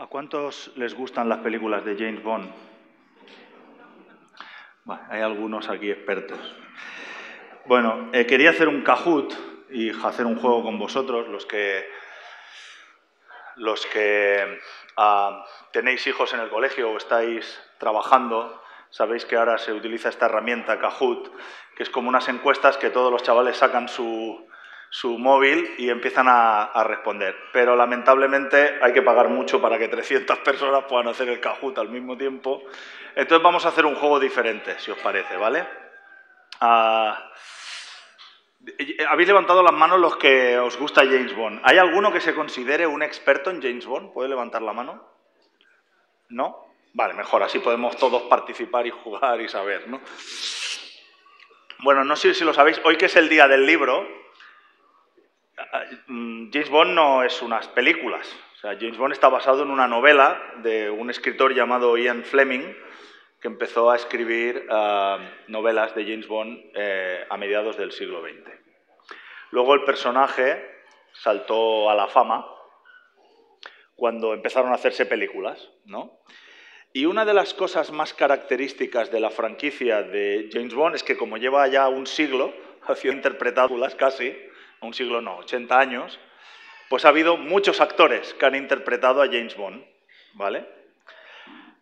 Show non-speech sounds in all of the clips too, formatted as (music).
¿A cuántos les gustan las películas de James Bond? Bueno, hay algunos aquí expertos. Bueno, eh, quería hacer un Kahoot y hacer un juego con vosotros, los que, los que ah, tenéis hijos en el colegio o estáis trabajando, sabéis que ahora se utiliza esta herramienta Kahoot, que es como unas encuestas que todos los chavales sacan su, su móvil y empiezan a, responder. Pero lamentablemente hay que pagar mucho para que 300 (laughs) personas puedan hacer el Kahoot al mismo tiempo. Entonces vamos a hacer un juego diferente, si os parece, ¿vale? Ah, habéis levantado las manos los que os gusta James Bond. ¿Hay alguno que se considere un experto en James Bond? ¿Puede levantar la mano? ¿No? Vale, mejor, así podemos todos participar y jugar y saber, ¿no? Bueno, no sé si lo sabéis, hoy que es el día del libro, James Bond no es unas películas. James Bond está basado en una novela de un escritor llamado Ian Fleming, que empezó a escribir ah, novelas de James Bond eh, a mediados del siglo XX. Luego el personaje saltó a la fama cuando empezaron a hacerse películas, ¿no? Y una de las cosas más características de la franquicia de James Bond es que como lleva ya un siglo (laughs) haciendo interpretadas casi, un siglo no, 80 años, pues ha habido muchos actores que han interpretado a James Bond, ¿vale?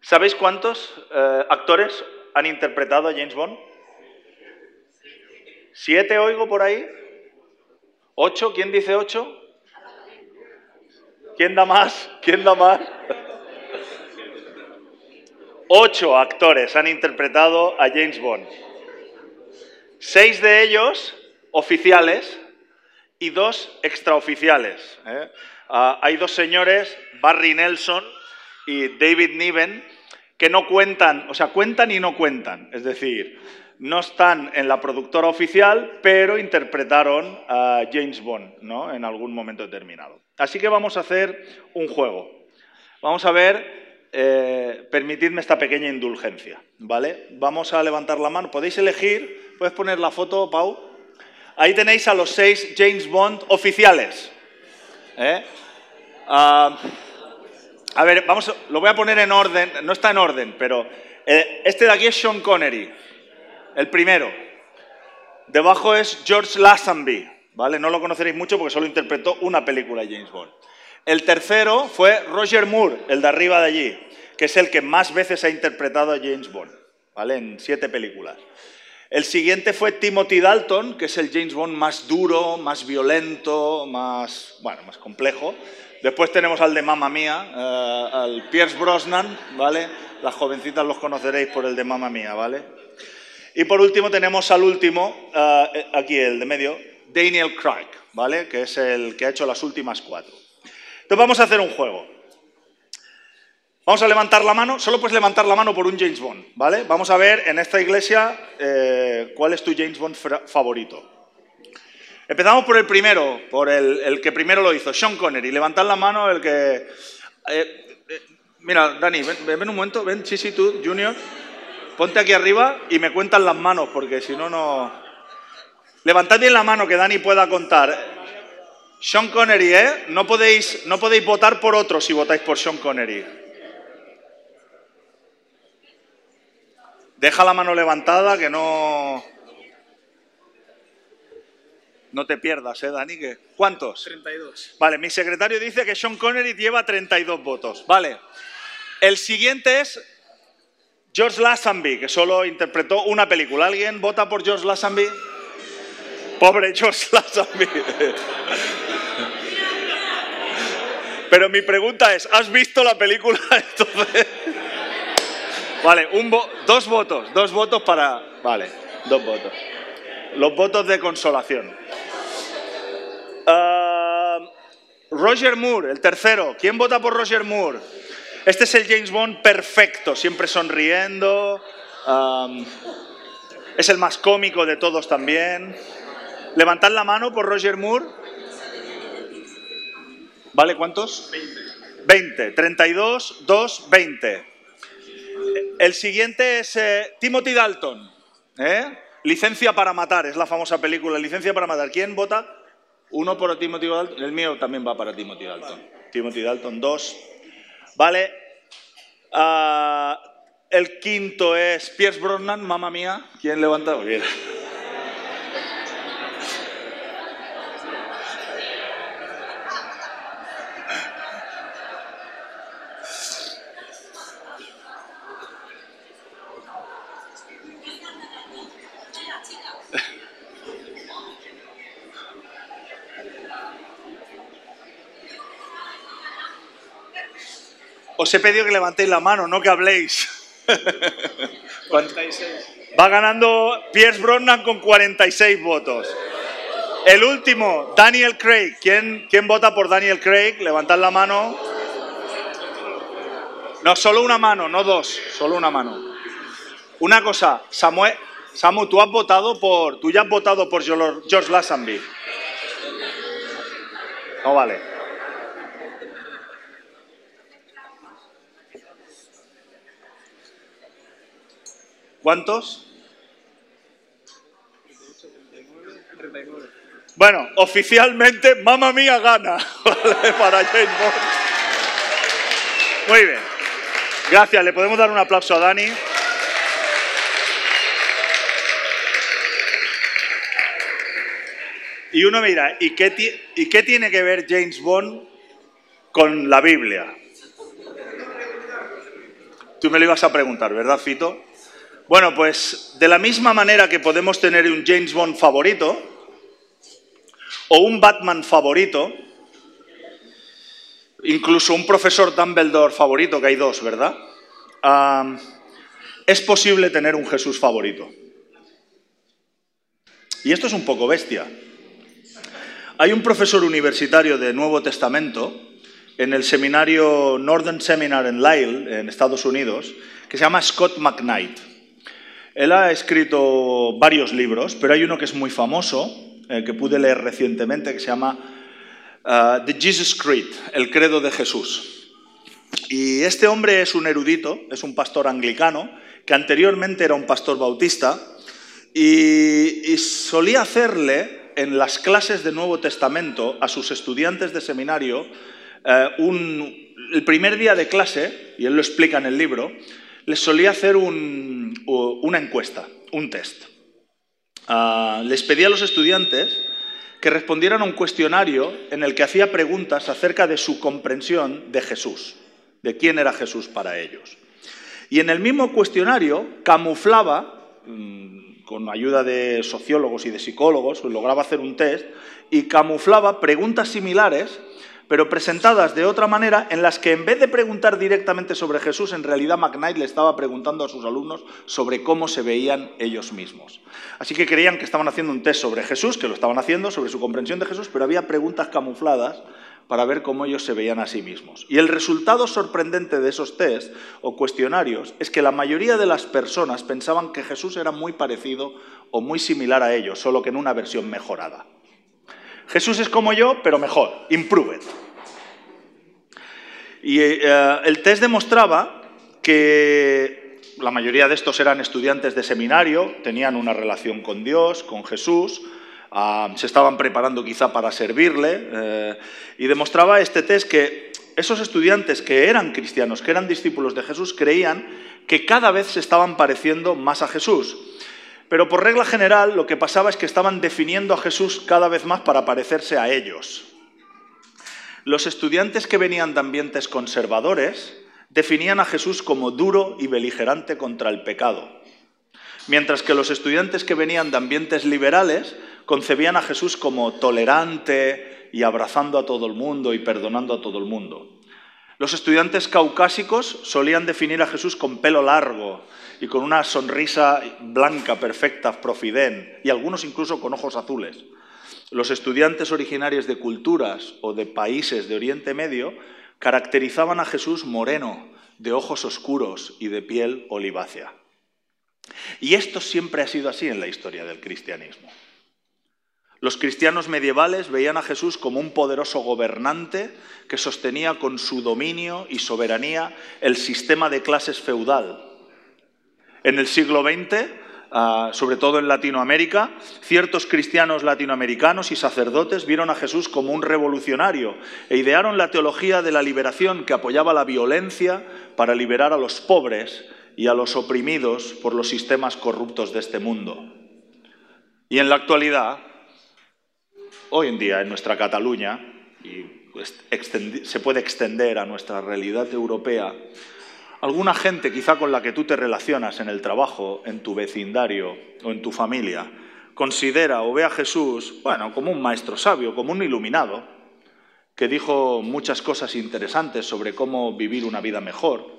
¿Sabéis cuántos eh, actores han interpretado a James Bond? ¿Siete oigo por ahí? ¿Ocho? ¿Quién dice ocho? ¿Quién da más? ¿Quién da más? Ocho actores han interpretado a James Bond. Seis de ellos oficiales y dos extraoficiales. ¿eh? Ah, hay dos señores, Barry Nelson y David Niven, que no cuentan, o sea, cuentan y no cuentan. Es decir, no están en la productora oficial, pero interpretaron a James Bond ¿no? en algún momento determinado. Así que vamos a hacer un juego. Vamos a ver, eh, permitidme esta pequeña indulgencia, ¿vale? Vamos a levantar la mano. Podéis elegir, puedes poner la foto, Pau, Ahí tenéis a los seis James Bond oficiales. ¿eh? Ah, a ver, vamos, lo voy a poner en orden, no está en orden, pero eh, este de aquí es Sean Connery, el primero. Debajo es George Lazenby, ¿vale? No lo conoceréis mucho porque solo interpretó una película de James Bond. El tercero fue Roger Moore, el de arriba de allí, que es el que más veces ha interpretado a James Bond, ¿vale? En siete películas. El siguiente fue Timothy Dalton, que es el James Bond más duro, más violento, más, bueno, más complejo. Después tenemos al de Mamma Mía, eh, al Pierce Brosnan, ¿vale? Las jovencitas los conoceréis por el de Mamma Mía, ¿vale? Y por último tenemos al último, eh, aquí el de medio, Daniel Craig, ¿vale? Que es el que ha hecho las últimas cuatro. Entonces vamos a hacer un juego. Vamos a levantar la mano, solo puedes levantar la mano por un James Bond, ¿vale? Vamos a ver en esta iglesia eh, cuál es tu James Bond favorito. Empezamos por el primero, por el, que primero lo hizo, Sean Connery. Levantad la mano el que... Eh, eh, mira, Dani, ven, un momento, ven, sí, tú, Junior. Ponte aquí arriba y me cuentan las manos, porque si no, no... Levantad bien la mano que Dani pueda contar. Sean Connery, ¿eh? No podéis, no podéis votar por otro si votáis por Sean Connery. Deja la mano levantada, que no... No te pierdas, ¿eh, Dani? ¿Cuántos? 32. Vale, mi secretario dice que Sean Connery lleva 32 votos. Vale. El siguiente es George Lazenby, que solo interpretó una película. ¿Alguien vota por George Lazenby? Pobre George (laughs) Lazenby. Pero mi pregunta es, ¿has visto la película (laughs) entonces? Vale, un dos votos, dos votos para... Vale, dos votos. Los votos de consolación. Ah, Roger Moore, el tercero. ¿Quién vota por Roger Moore? Este es el James Bond perfecto, siempre sonriendo. es el más cómico de todos también. Levantad la mano por Roger Moore. ¿Vale cuántos? 20. 20. 32, 2, 20. El siguiente es eh, Timothy Dalton. ¿eh? Licencia para matar, es la famosa película Licencia para matar. ¿Quién vota? Uno por Timothy Dalton. El mío también va para Timothy Dalton. Timothy Dalton, dos. Vale. Ah, el quinto es Pierce Brosnan, mamá mía. ¿Quién levanta? Bien. Os he pedido que levantéis la mano, no que habléis. (laughs) 46. Va ganando Pierce Brosnan con 46 votos. El último, Daniel Craig. ¿Quién, ¿Quién vota por Daniel Craig? Levantad la mano. No, solo una mano, no dos, solo una mano. Una cosa, Samuel, Samu, tú has votado por, tú ya has votado por George Lazenby. No vale. ¿Cuántos? Bueno, oficialmente, mamá mía gana (laughs) para James Bond. Muy bien. Gracias, le podemos dar un aplauso a Dani. Y uno mira, ¿y qué, ¿y qué tiene que ver James Bond con la Biblia? Tú me lo ibas a preguntar, ¿verdad, Fito? Bueno, pues de la misma manera que podemos tener un James Bond favorito o un Batman favorito, incluso un profesor Dumbledore favorito, que hay dos, ¿verdad? es posible tener un Jesús favorito. Y esto es un poco bestia. Hay un profesor universitario de Nuevo Testamento en el seminario Northern Seminar en Lyle, en Estados Unidos, que se llama Scott McKnight. Él ha escrito varios libros, pero hay uno que es muy famoso, eh, que pude leer recientemente, que se llama uh, The Jesus Creed, el credo de Jesús. Y este hombre es un erudito, es un pastor anglicano, que anteriormente era un pastor bautista, y, solía hacerle en las clases de Nuevo Testamento a sus estudiantes de seminario eh, el primer día de clase, y él lo explica en el libro, les solía hacer una encuesta, un test. Ah, les pedía a los estudiantes que respondieran a un cuestionario en el que hacía preguntas acerca de su comprensión de Jesús, de quién era Jesús para ellos. Y en el mismo cuestionario camuflaba, mm, con ayuda de sociólogos y de psicólogos, lograba hacer un test, y camuflaba preguntas similares pero presentadas de otra manera en las que en vez de preguntar directamente sobre Jesús, en realidad McKnight le estaba preguntando a sus alumnos sobre cómo se veían ellos mismos. Así que creían que estaban haciendo un test sobre Jesús, que lo estaban haciendo, sobre su comprensión de Jesús, pero había preguntas camufladas para ver cómo ellos se veían a sí mismos. Y el resultado sorprendente de esos test o cuestionarios es que la mayoría de las personas pensaban que Jesús era muy parecido o muy similar a ellos, solo que en una versión mejorada. Jesús es como yo, pero mejor, improved. Y eh, el test demostraba que la mayoría de estos eran estudiantes de seminario, tenían una relación con Dios, con Jesús, ah, se estaban preparando quizá para servirle, eh, y demostraba este test que esos estudiantes que eran cristianos, que eran discípulos de Jesús, creían que cada vez se estaban pareciendo más a Jesús. Pero por regla general lo que pasaba es que estaban definiendo a Jesús cada vez más para parecerse a ellos. Los estudiantes que venían de ambientes conservadores definían a Jesús como duro y beligerante contra el pecado, mientras que los estudiantes que venían de ambientes liberales concebían a Jesús como tolerante y abrazando a todo el mundo y perdonando a todo el mundo. Los estudiantes caucásicos solían definir a Jesús con pelo largo y con una sonrisa blanca, perfecta, profidén, y algunos incluso con ojos azules. Los estudiantes originarios de culturas o de países de Oriente Medio caracterizaban a Jesús moreno, de ojos oscuros y de piel olivácea. Y esto siempre ha sido así en la historia del cristianismo. Los cristianos medievales veían a Jesús como un poderoso gobernante que sostenía con su dominio y soberanía el sistema de clases feudal. En el siglo XX, ah, sobre todo en Latinoamérica, ciertos cristianos latinoamericanos y sacerdotes vieron a Jesús como un revolucionario e idearon la teología de la liberación que apoyaba la violencia para liberar a los pobres y a los oprimidos por los sistemas corruptos de este mundo. Y en la actualidad, hoy en día en nuestra Cataluña, y se puede extender a nuestra realidad europea, alguna gente quizá con la que tú te relacionas en el trabajo, en tu vecindario o en tu familia, considera o ve a Jesús, bueno, como un maestro sabio, como un iluminado, que dijo muchas cosas interesantes sobre cómo vivir una vida mejor,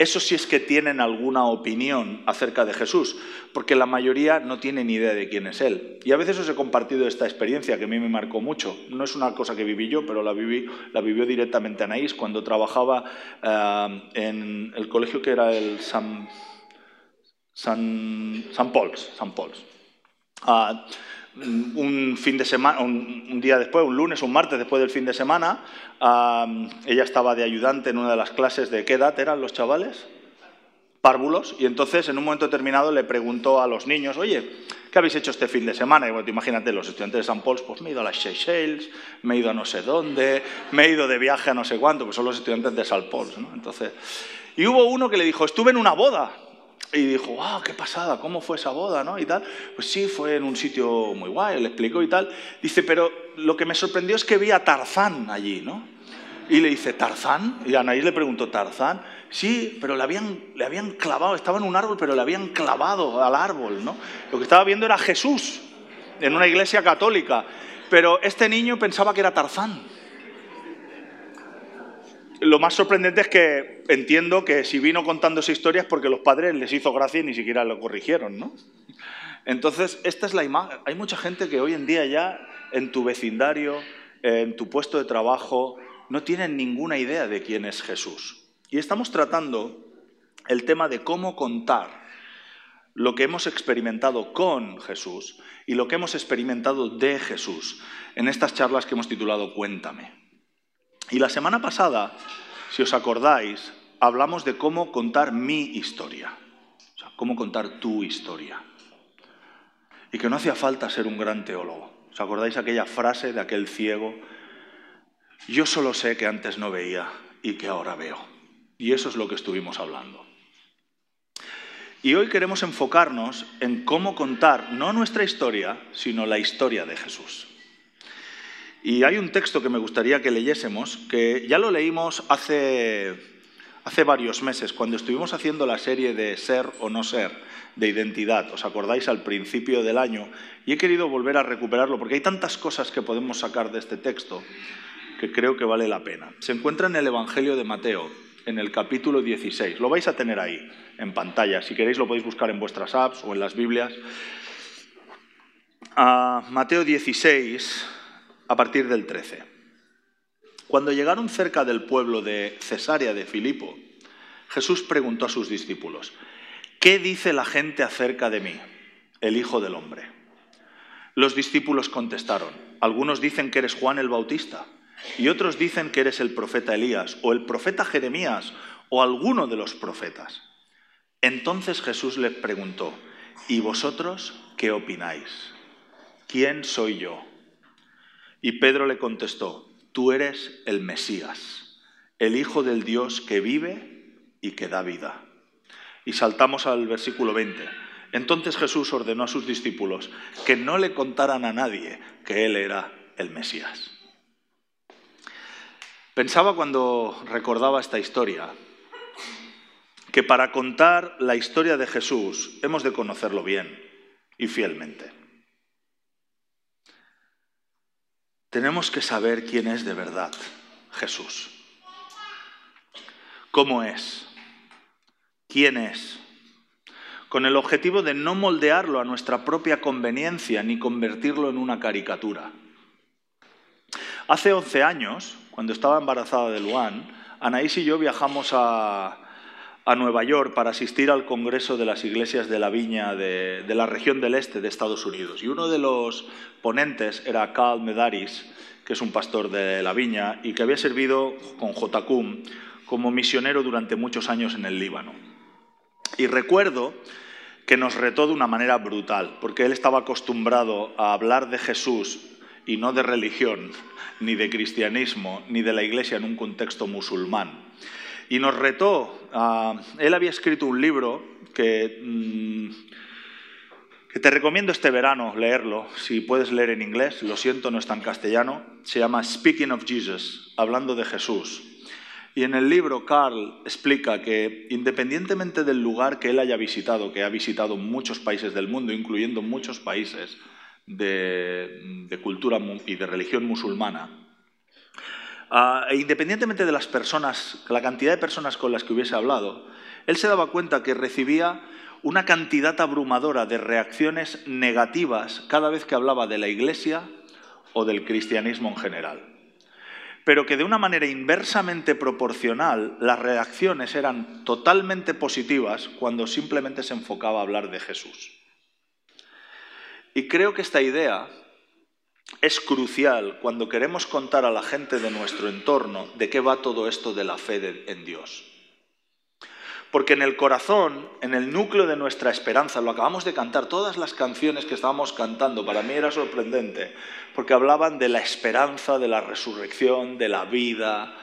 eso sí es que tienen alguna opinión acerca de Jesús, porque la mayoría no tiene ni idea de quién es Él. Y a veces os he compartido esta experiencia que a mí me marcó mucho. No es una cosa que viví yo, pero la, viví, vivió directamente Anaís cuando trabajaba eh, en el colegio que era el San, San, San Paul's. San Paul's. Ah, un fin de semana, un, día después, un lunes, un martes después del fin de semana, ella estaba de ayudante en una de las clases de qué edad eran los chavales, párvulos, y entonces en un momento determinado le preguntó a los niños, oye, ¿qué habéis hecho este fin de semana? Y bueno, imagínate, los estudiantes de San Paul, pues me he ido a las Seychelles, me he ido a no sé dónde, me he ido de viaje a no sé cuánto, pues son los estudiantes de San Paul, ¿no? Entonces, y hubo uno que le dijo, estuve en una boda. Y dijo, wow, qué pasada, ¿cómo fue esa boda? ¿no? Y tal. Pues sí, fue en un sitio muy guay, le explicó y tal. Dice, pero lo que me sorprendió es que vi a Tarzán allí, ¿no? Y le dice, ¿Tarzán? Y Anaís le preguntó, ¿Tarzán? Sí, pero le habían, le habían clavado, estaba en un árbol, pero le habían clavado al árbol, ¿no? Lo que estaba viendo era Jesús en una iglesia católica. Pero este niño pensaba que era Tarzán lo más sorprendente es que entiendo que si vino contando esa historia porque los padres les hizo gracia y ni siquiera lo corrigieron, ¿no? Entonces, esta es la imagen. Hay mucha gente que hoy en día ya en tu vecindario, en tu puesto de trabajo, no tienen ninguna idea de quién es Jesús. Y estamos tratando el tema de cómo contar lo que hemos experimentado con Jesús y lo que hemos experimentado de Jesús en estas charlas que hemos titulado Cuéntame. Y la semana pasada, si os acordáis, hablamos de cómo contar mi historia, o sea, cómo contar tu historia. Y que no hacía falta ser un gran teólogo. ¿Os acordáis aquella frase de aquel ciego? Yo solo sé que antes no veía y que ahora veo. Y eso es lo que estuvimos hablando. Y hoy queremos enfocarnos en cómo contar no nuestra historia, sino la historia de Jesús. Y hay un texto que me gustaría que leyésemos, que ya lo leímos hace, hace varios meses, cuando estuvimos haciendo la serie de ser o no ser, de identidad. ¿Os acordáis al principio del año? Y he querido volver a recuperarlo, porque hay tantas cosas que podemos sacar de este texto que creo que vale la pena. Se encuentra en el Evangelio de Mateo, en el capítulo 16. Lo vais a tener ahí, en pantalla. Si queréis lo podéis buscar en vuestras apps o en las Biblias. Ah, Mateo 16 a partir del 13. Cuando llegaron cerca del pueblo de Cesarea de Filipo, Jesús preguntó a sus discípulos, ¿qué dice la gente acerca de mí, el Hijo del Hombre? Los discípulos contestaron, algunos dicen que eres Juan el Bautista y otros dicen que eres el profeta Elías o el profeta Jeremías o alguno de los profetas. Entonces Jesús les preguntó, ¿y vosotros qué opináis? ¿Quién soy yo? Y Pedro le contestó, tú eres el Mesías, el Hijo del Dios que vive y que da vida. Y saltamos al versículo 20. Entonces Jesús ordenó a sus discípulos que no le contaran a nadie que Él era el Mesías. Pensaba cuando recordaba esta historia que para contar la historia de Jesús hemos de conocerlo bien y fielmente. Tenemos que saber quién es de verdad Jesús. ¿Cómo es? ¿Quién es? Con el objetivo de no moldearlo a nuestra propia conveniencia ni convertirlo en una caricatura. Hace 11 años, cuando estaba embarazada de Luan, Anaís y yo viajamos a, a Nueva York para asistir al Congreso de las Iglesias de la Viña de, la región del este de Estados Unidos. Y uno de los ponentes era Carl Medaris, que es un pastor de la Viña y que había servido con Jotacum como misionero durante muchos años en el Líbano. Y recuerdo que nos retó de una manera brutal, porque él estaba acostumbrado a hablar de Jesús y no de religión, ni de cristianismo, ni de la iglesia en un contexto musulmán. Y nos retó, él había escrito un libro que, mm, que te recomiendo este verano leerlo, si puedes leer en inglés, lo siento, no está en castellano, se llama Speaking of Jesus, hablando de Jesús. Y en el libro Carl explica que independientemente del lugar que él haya visitado, que ha visitado muchos países del mundo, incluyendo muchos países de, cultura y de religión musulmana, ah, e independientemente de las personas, la cantidad de personas con las que hubiese hablado, él se daba cuenta que recibía una cantidad abrumadora de reacciones negativas cada vez que hablaba de la Iglesia o del cristianismo en general pero que de una manera inversamente proporcional las reacciones eran totalmente positivas cuando simplemente se enfocaba a hablar de Jesús. Y creo que esta idea es crucial cuando queremos contar a la gente de nuestro entorno de qué va todo esto de la fe en Dios. Porque en el corazón, en el núcleo de nuestra esperanza, lo acabamos de cantar, todas las canciones que estábamos cantando, para mí era sorprendente, porque hablaban de la esperanza, de la resurrección, de la vida,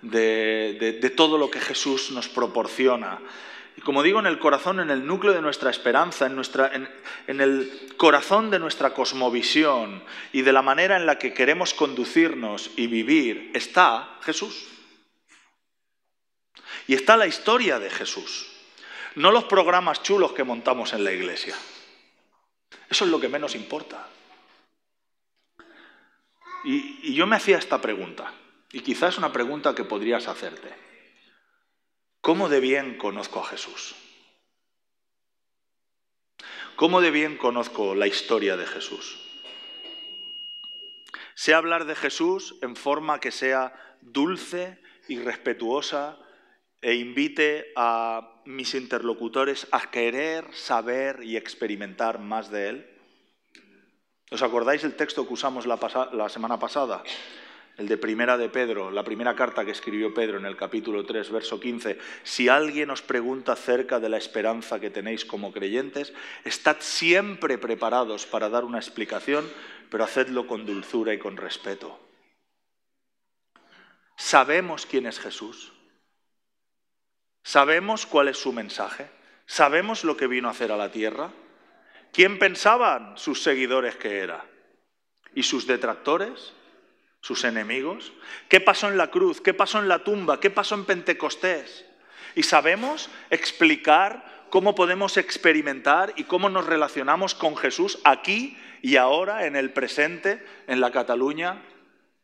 de, todo lo que Jesús nos proporciona. Y como digo, en el corazón, en el núcleo de nuestra esperanza, en, nuestra, en el corazón de nuestra cosmovisión y de la manera en la que queremos conducirnos y vivir, está Jesús. Y está la historia de Jesús, no los programas chulos que montamos en la iglesia. Eso es lo que menos importa. Y, yo me hacía esta pregunta, y quizás una pregunta que podrías hacerte. ¿Cómo de bien conozco a Jesús? ¿Cómo de bien conozco la historia de Jesús? Sé hablar de Jesús en forma que sea dulce y respetuosa e invite a mis interlocutores a querer saber y experimentar más de Él? ¿Os acordáis el texto que usamos la, semana pasada? El de Primera de Pedro, la primera carta que escribió Pedro en el capítulo 3, verso 15. Si alguien os pregunta acerca de la esperanza que tenéis como creyentes, estad siempre preparados para dar una explicación, pero hacedlo con dulzura y con respeto. ¿Sabemos quién es Jesús? ¿Sabemos cuál es su mensaje? ¿Sabemos lo que vino a hacer a la tierra? ¿Quién pensaban sus seguidores que era? ¿Y sus detractores? ¿Sus enemigos? ¿Qué pasó en la cruz? ¿Qué pasó en la tumba? ¿Qué pasó en Pentecostés? ¿Y sabemos explicar cómo podemos experimentar y cómo nos relacionamos con Jesús aquí y ahora, en el presente, en la Cataluña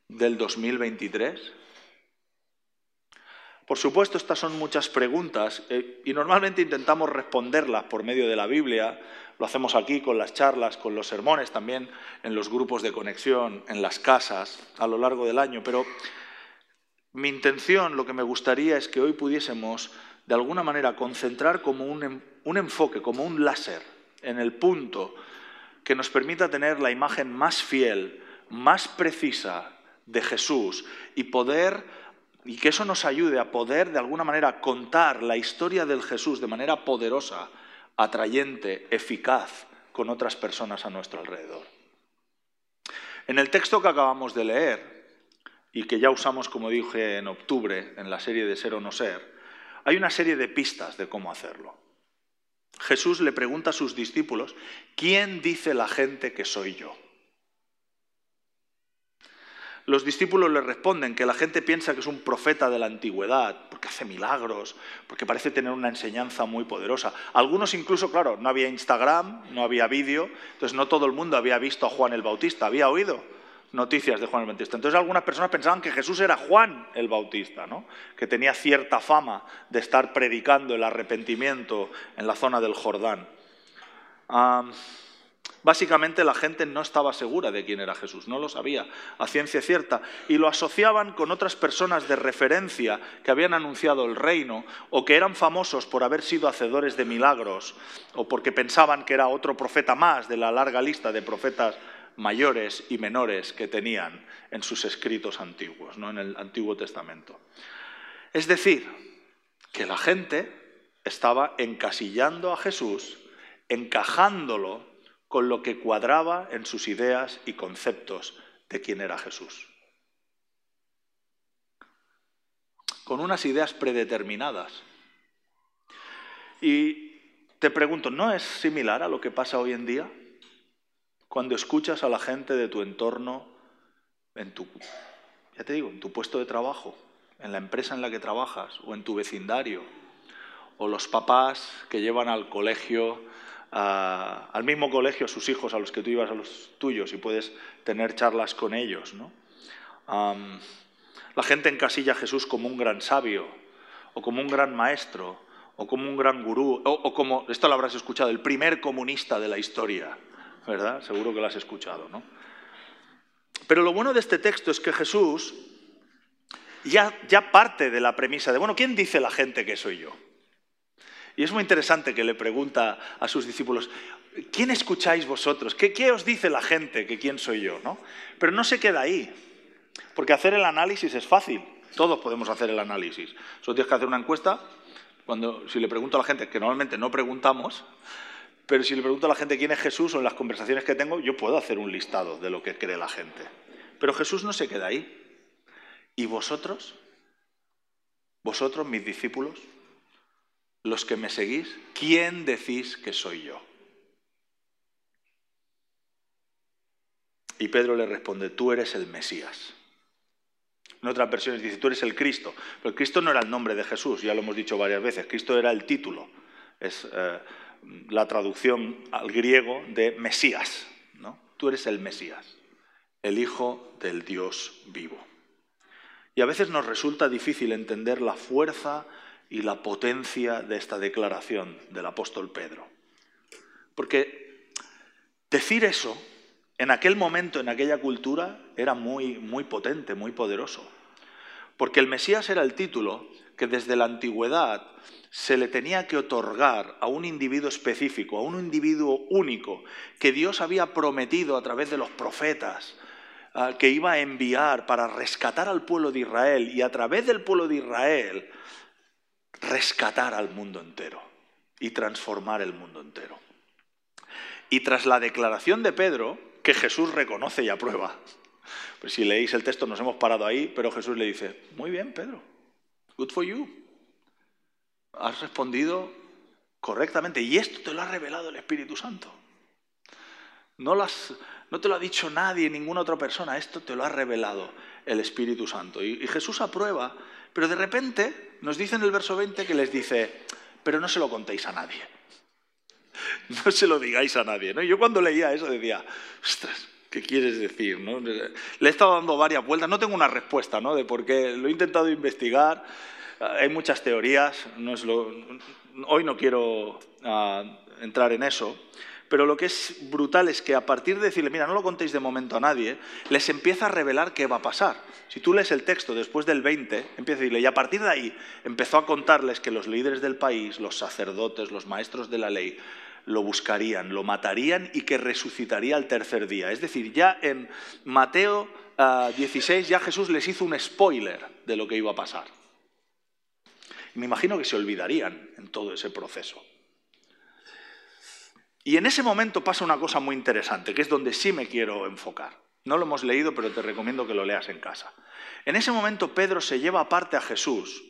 del 2023? Por supuesto, estas son muchas preguntas eh, y normalmente intentamos responderlas por medio de la Biblia. Lo hacemos aquí con las charlas, con los sermones, también en los grupos de conexión, en las casas, a lo largo del año. Pero mi intención, lo que me gustaría es que hoy pudiésemos, de alguna manera, concentrar como un, un enfoque, como un láser, en el punto que nos permita tener la imagen más fiel, más precisa de Jesús y poder y que eso nos ayude a poder de alguna manera contar la historia del Jesús de manera poderosa, atrayente, eficaz con otras personas a nuestro alrededor. En el texto que acabamos de leer, y que ya usamos, como dije, en octubre, en la serie de Ser o No Ser, hay una serie de pistas de cómo hacerlo. Jesús le pregunta a sus discípulos, ¿quién dice la gente que soy yo? Los discípulos le responden que la gente piensa que es un profeta de la antigüedad, porque hace milagros, porque parece tener una enseñanza muy poderosa. Algunos incluso, claro, no había Instagram, no había vídeo, entonces no todo el mundo había visto a Juan el Bautista, había oído noticias de Juan el Bautista. Entonces algunas personas pensaban que Jesús era Juan el Bautista, ¿no? que tenía cierta fama de estar predicando el arrepentimiento en la zona del Jordán. Básicamente la gente no estaba segura de quién era Jesús, no lo sabía a ciencia cierta y lo asociaban con otras personas de referencia que habían anunciado el reino o que eran famosos por haber sido hacedores de milagros o porque pensaban que era otro profeta más de la larga lista de profetas mayores y menores que tenían en sus escritos antiguos, ¿no? en el Antiguo Testamento. Es decir, que la gente estaba encasillando a Jesús encajándolo con lo que cuadraba en sus ideas y conceptos de quién era Jesús. Con unas ideas predeterminadas. Y te pregunto, ¿no es similar a lo que pasa hoy en día? Cuando escuchas a la gente de tu entorno, en tu, ya te digo, en tu puesto de trabajo, en la empresa en la que trabajas o en tu vecindario, o los papás que llevan al colegio, al mismo colegio a sus hijos, a los que tú ibas a los tuyos y puedes tener charlas con ellos. ¿no? la gente encasilla a Jesús como un gran sabio, o como un gran maestro, o como un gran gurú, o, o como, esto lo habrás escuchado, el primer comunista de la historia, ¿verdad? Seguro que lo has escuchado, ¿no? Pero lo bueno de este texto es que Jesús ya, ya parte de la premisa de, bueno, ¿quién dice la gente que soy yo? Y es muy interesante que le pregunta a sus discípulos, ¿quién escucháis vosotros? ¿Qué, os dice la gente que quién soy yo? ¿no? Pero no se queda ahí, porque hacer el análisis es fácil, todos podemos hacer el análisis. Solo tienes que hacer una encuesta, cuando, si le pregunto a la gente, que normalmente no preguntamos, pero si le pregunto a la gente quién es Jesús o en las conversaciones que tengo, yo puedo hacer un listado de lo que cree la gente. Pero Jesús no se queda ahí. ¿Y vosotros? ¿Vosotros, mis discípulos? ¿Los que me seguís? ¿Quién decís que soy yo? Y Pedro le responde, tú eres el Mesías. En otras versiones dice, tú eres el Cristo. Pero Cristo no era el nombre de Jesús, ya lo hemos dicho varias veces. Cristo era el título. Es eh, la traducción al griego de Mesías. ¿no? Tú eres el Mesías, el Hijo del Dios vivo. Y a veces nos resulta difícil entender la fuerza y la potencia de esta declaración del apóstol Pedro. Porque decir eso en aquel momento, en aquella cultura, era muy, muy potente, muy poderoso. Porque el Mesías era el título que desde la antigüedad se le tenía que otorgar a un individuo específico, a un individuo único, que Dios había prometido a través de los profetas, Ah, que iba a enviar para rescatar al pueblo de Israel y a través del pueblo de Israel rescatar al mundo entero y transformar el mundo entero. Y tras la declaración de Pedro, que Jesús reconoce y aprueba, pues si leéis el texto nos hemos parado ahí, pero Jesús le dice, muy bien Pedro, good for you, has respondido correctamente y esto te lo ha revelado el Espíritu Santo. No las, no te lo ha dicho nadie, ninguna otra persona, esto te lo ha revelado el Espíritu Santo. Y, Jesús aprueba, pero de repente nos dice en el verso 20 que les dice, pero no se lo contéis a nadie. (laughs) No se lo digáis a nadie. ¿no? yo cuando leía eso decía, ostras, ¿qué quieres decir? ¿no? Le he estado dando varias vueltas, no tengo una respuesta ¿no? de por qué, lo he intentado investigar, hay muchas teorías, hoy no quiero ah, entrar en eso, pero lo que es brutal es que a partir de decirle, mira, no lo contéis de momento a nadie, les empieza a revelar qué va a pasar. Si tú lees el texto después del 20, empieza a decirle, y a partir de ahí empezó a contarles que los líderes del país, los sacerdotes, los maestros de la ley, lo buscarían, lo matarían y que resucitaría al tercer día. Es decir, ya en Mateo 16 ah, ya Jesús les hizo un spoiler de lo que iba a pasar. me imagino que se olvidarían en todo ese proceso. Y en ese momento pasa una cosa muy interesante, que es donde sí me quiero enfocar. No lo hemos leído, pero te recomiendo que lo leas en casa. En ese momento Pedro se lleva aparte a Jesús.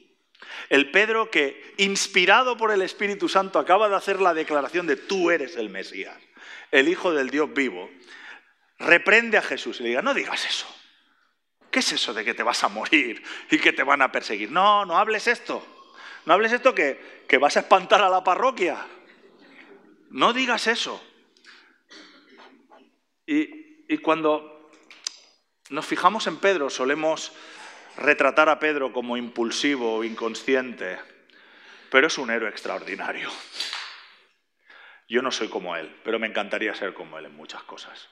El Pedro que, inspirado por el Espíritu Santo, acaba de hacer la declaración de tú eres el Mesías, el Hijo del Dios vivo, reprende a Jesús y le diga, no digas eso. ¿Qué es eso de que te vas a morir y que te van a perseguir? No, no hables esto. No hables esto que, que vas a espantar a la parroquia. No digas eso. Y, cuando nos fijamos en Pedro, solemos retratar a Pedro como impulsivo o inconsciente, pero es un héroe extraordinario. Yo no soy como él, pero me encantaría ser como él en muchas cosas.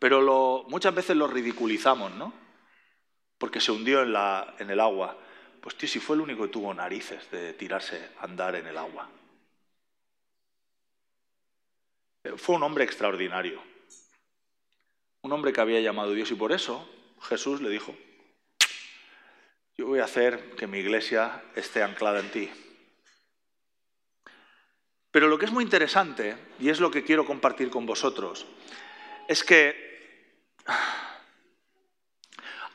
Pero muchas veces lo ridiculizamos, ¿no? Porque se hundió en, en el agua. Pues tío, si fue el único que tuvo narices de tirarse a andar en el agua. Fue un hombre extraordinario, un hombre que había llamado a Dios y por eso Jesús le dijo, yo voy a hacer que mi iglesia esté anclada en ti. Pero lo que es muy interesante, y es lo que quiero compartir con vosotros, es que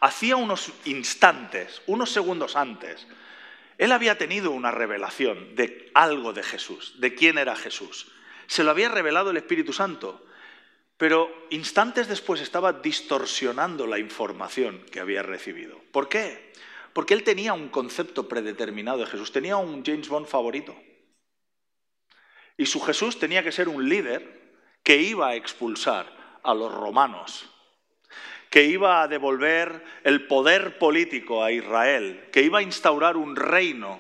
hacía unos instantes, unos segundos antes, él había tenido una revelación de algo de Jesús, de quién era Jesús. Se lo había revelado el Espíritu Santo, pero instantes después estaba distorsionando la información que había recibido. ¿Por qué? Porque él tenía un concepto predeterminado de Jesús, tenía un James Bond favorito. Y su Jesús tenía que ser un líder que iba a expulsar a los romanos, que iba a devolver el poder político a Israel, que iba a instaurar un reino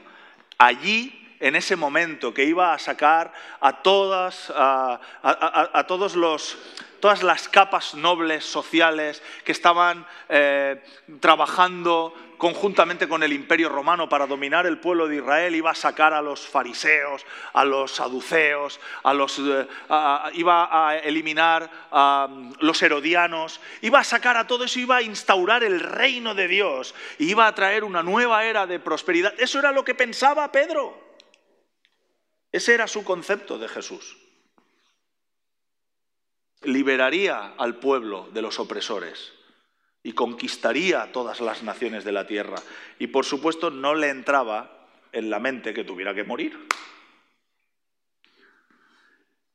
allí en ese momento, que iba a sacar a todas, a, todos los, todas las capas nobles sociales que estaban eh, trabajando conjuntamente con el imperio romano para dominar el pueblo de Israel, iba a sacar a los fariseos, a los saduceos, a los, eh, iba a eliminar a los herodianos, iba a sacar a todo eso, iba a instaurar el reino de Dios, iba a traer una nueva era de prosperidad. Eso era lo que pensaba Pedro. Ese era su concepto de Jesús. Liberaría al pueblo de los opresores y conquistaría todas las naciones de la tierra. Y por supuesto no le entraba en la mente que tuviera que morir.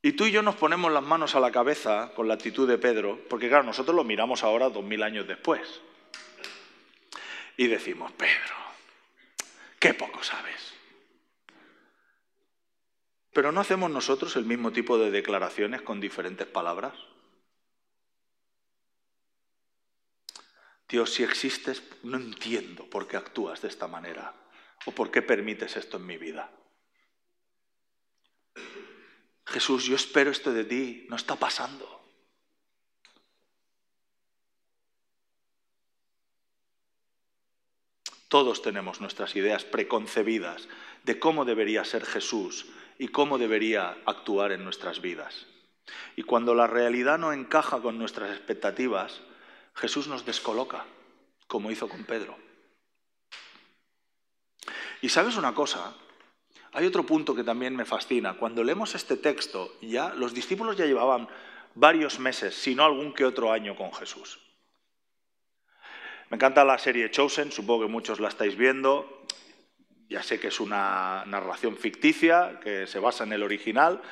Y tú y yo nos ponemos las manos a la cabeza con la actitud de Pedro, porque claro, nosotros lo miramos ahora dos mil años después. Y decimos, Pedro, qué poco sabes. Pero ¿no hacemos nosotros el mismo tipo de declaraciones con diferentes palabras? Dios, si existes, no entiendo por qué actúas de esta manera o por qué permites esto en mi vida. Jesús, yo espero esto de ti, no está pasando. Todos tenemos nuestras ideas preconcebidas de cómo debería ser Jesús y cómo debería actuar en nuestras vidas. Y cuando la realidad no encaja con nuestras expectativas, Jesús nos descoloca, como hizo con Pedro. Y sabes una cosa, hay otro punto que también me fascina. Cuando leemos este texto, ya los discípulos ya llevaban varios meses, si no algún que otro año con Jesús. Me encanta la serie Chosen, supongo que muchos la estáis viendo. Ya sé que es una narración ficticia, que se basa en el original,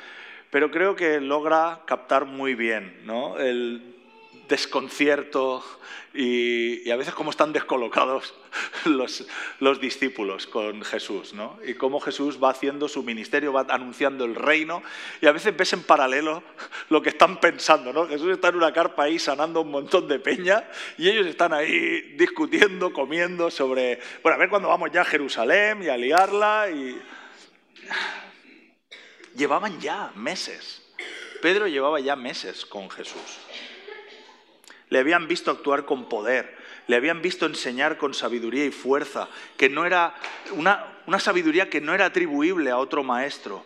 pero creo que logra captar muy bien ¿no? el desconcierto y, a veces cómo están descolocados (laughs) los, los, discípulos con Jesús, ¿no? Y cómo Jesús va haciendo su ministerio, va anunciando el reino y a veces ves en paralelo (laughs) lo que están pensando, ¿no? Jesús está en una carpa ahí sanando un montón de peña y ellos están ahí discutiendo, comiendo sobre, bueno, a ver cuándo vamos ya a Jerusalén y a liarla y... Llevaban ya meses. Pedro llevaba ya meses con Jesús. Le habían visto actuar con poder, le habían visto enseñar con sabiduría y fuerza, que no era una, sabiduría que no era atribuible a otro maestro.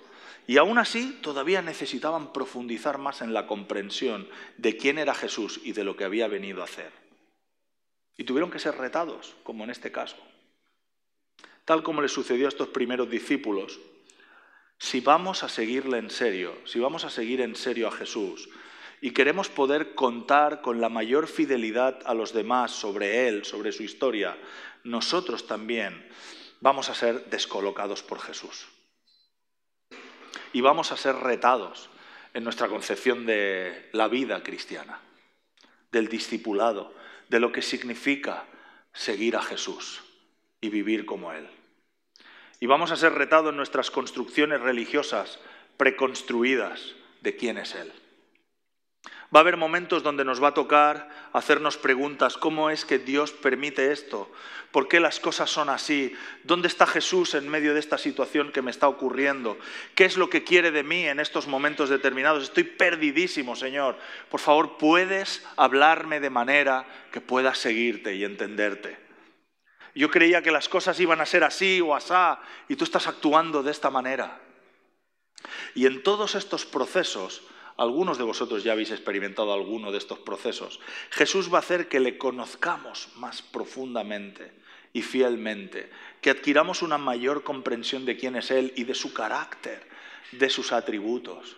Y aún así todavía necesitaban profundizar más en la comprensión de quién era Jesús y de lo que había venido a hacer. Y tuvieron que ser retados, como en este caso. Tal como le sucedió a estos primeros discípulos, si vamos a seguirle en serio, si vamos a seguir en serio a Jesús, y queremos poder contar con la mayor fidelidad a los demás sobre Él, sobre su historia, nosotros también vamos a ser descolocados por Jesús. Y vamos a ser retados en nuestra concepción de la vida cristiana, del discipulado, de lo que significa seguir a Jesús y vivir como Él. Y vamos a ser retados en nuestras construcciones religiosas preconstruidas de quién es Él. Va a haber momentos donde nos va a tocar hacernos preguntas, ¿cómo es que Dios permite esto? ¿Por qué las cosas son así? ¿Dónde está Jesús en medio de esta situación que me está ocurriendo? ¿Qué es lo que quiere de mí en estos momentos determinados? Estoy perdidísimo, Señor. Por favor, ¿puedes hablarme de manera que pueda seguirte y entenderte? Yo creía que las cosas iban a ser así o asá y tú estás actuando de esta manera. Y en todos estos procesos algunos de vosotros ya habéis experimentado alguno de estos procesos. Jesús va a hacer que le conozcamos más profundamente y fielmente, que adquiramos una mayor comprensión de quién es Él y de su carácter, de sus atributos.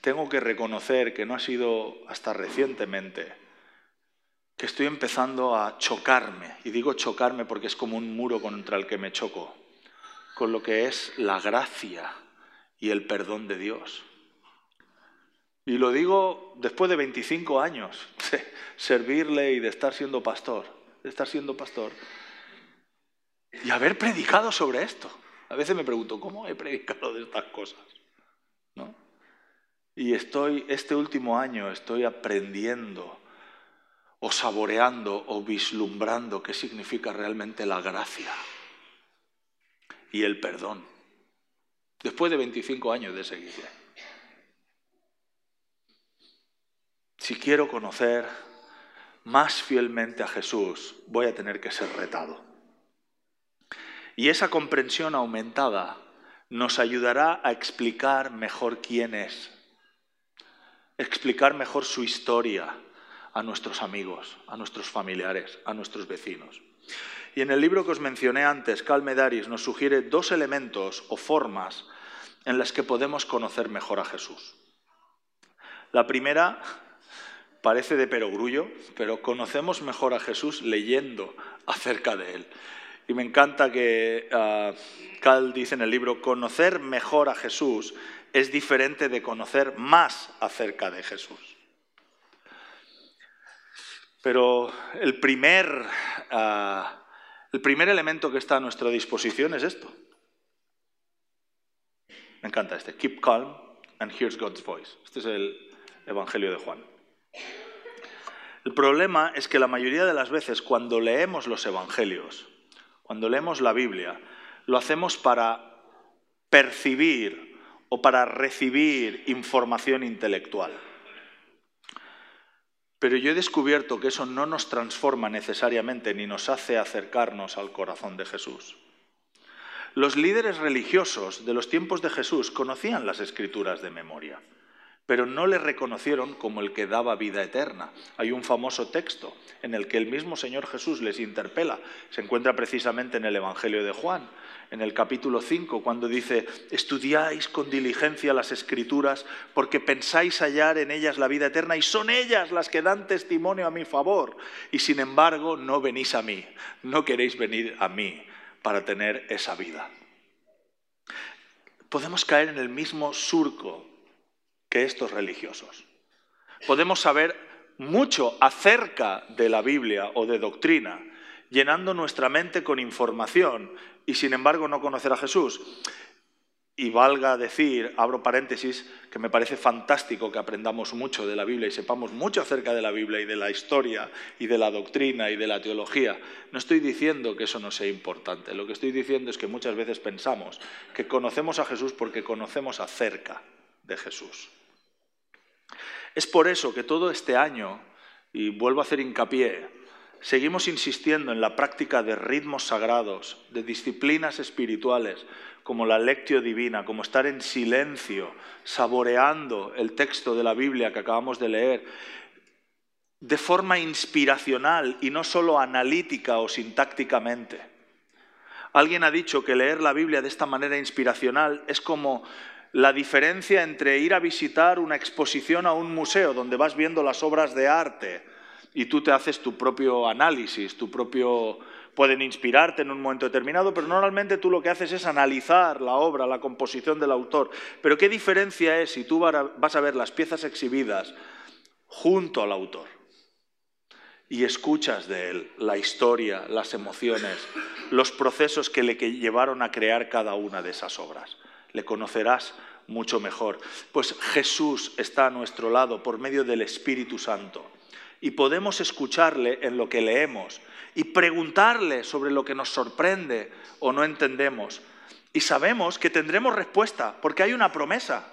Tengo que reconocer que no ha sido hasta recientemente que estoy empezando a chocarme, y digo chocarme porque es como un muro contra el que me choco, con lo que es la gracia y el perdón de Dios. Y lo digo después de 25 años servirle y de estar siendo pastor, de estar siendo pastor, y haber predicado sobre esto. A veces me pregunto, ¿cómo he predicado de estas cosas? ¿No? Y estoy, este último año estoy aprendiendo o saboreando o vislumbrando qué significa realmente la gracia y el perdón. Después de 25 años de seguirle. Si quiero conocer más fielmente a Jesús, voy a tener que ser retado. Y esa comprensión aumentada nos ayudará a explicar mejor quién es, explicar mejor su historia a nuestros amigos, a nuestros familiares, a nuestros vecinos. Y en el libro que os mencioné antes, Calmedaris nos sugiere dos elementos o formas en las que podemos conocer mejor a Jesús. La primera parece de perogrullo, pero conocemos mejor a Jesús leyendo acerca de él. Y me encanta que uh, Cal dice en el libro, conocer mejor a Jesús es diferente de conocer más acerca de Jesús. Pero el primer, ah, el primer elemento que está a nuestra disposición es esto. Me encanta este. Keep calm and here's God's voice. Este es el Evangelio de Juan. El problema es que la mayoría de las veces cuando leemos los Evangelios, cuando leemos la Biblia, lo hacemos para percibir o para recibir información intelectual. Pero yo he descubierto que eso no nos transforma necesariamente ni nos hace acercarnos al corazón de Jesús. Los líderes religiosos de los tiempos de Jesús conocían las escrituras de memoria pero no le reconocieron como el que daba vida eterna. Hay un famoso texto en el que el mismo Señor Jesús les interpela. Se encuentra precisamente en el Evangelio de Juan, en el capítulo 5, cuando dice, estudiáis con diligencia las escrituras porque pensáis hallar en ellas la vida eterna y son ellas las que dan testimonio a mi favor. Y sin embargo no venís a mí, no queréis venir a mí para tener esa vida. Podemos caer en el mismo surco que estos religiosos. Podemos saber mucho acerca de la Biblia o de doctrina, llenando nuestra mente con información y sin embargo no conocer a Jesús. Y valga decir, abro paréntesis, que me parece fantástico que aprendamos mucho de la Biblia y sepamos mucho acerca de la Biblia y de la historia y de la doctrina y de la teología. No estoy diciendo que eso no sea importante, lo que estoy diciendo es que muchas veces pensamos que conocemos a Jesús porque conocemos acerca de Jesús. Es por eso que todo este año, y vuelvo a hacer hincapié, seguimos insistiendo en la práctica de ritmos sagrados, de disciplinas espirituales, como la lectio divina, como estar en silencio, saboreando el texto de la Biblia que acabamos de leer, de forma inspiracional y no solo analítica o sintácticamente. Alguien ha dicho que leer la Biblia de esta manera inspiracional es como la diferencia entre ir a visitar una exposición a un museo donde vas viendo las obras de arte y tú te haces tu propio análisis, tu propio pueden inspirarte en un momento determinado, pero normalmente tú lo que haces es analizar la obra, la composición del autor. Pero ¿qué diferencia es si tú vas a ver las piezas exhibidas junto al autor? y escuchas de él la historia, las emociones, los procesos que le llevaron a crear cada una de esas obras le conocerás mucho mejor. Pues Jesús está a nuestro lado por medio del Espíritu Santo y podemos escucharle en lo que leemos y preguntarle sobre lo que nos sorprende o no entendemos. Y sabemos que tendremos respuesta porque hay una promesa.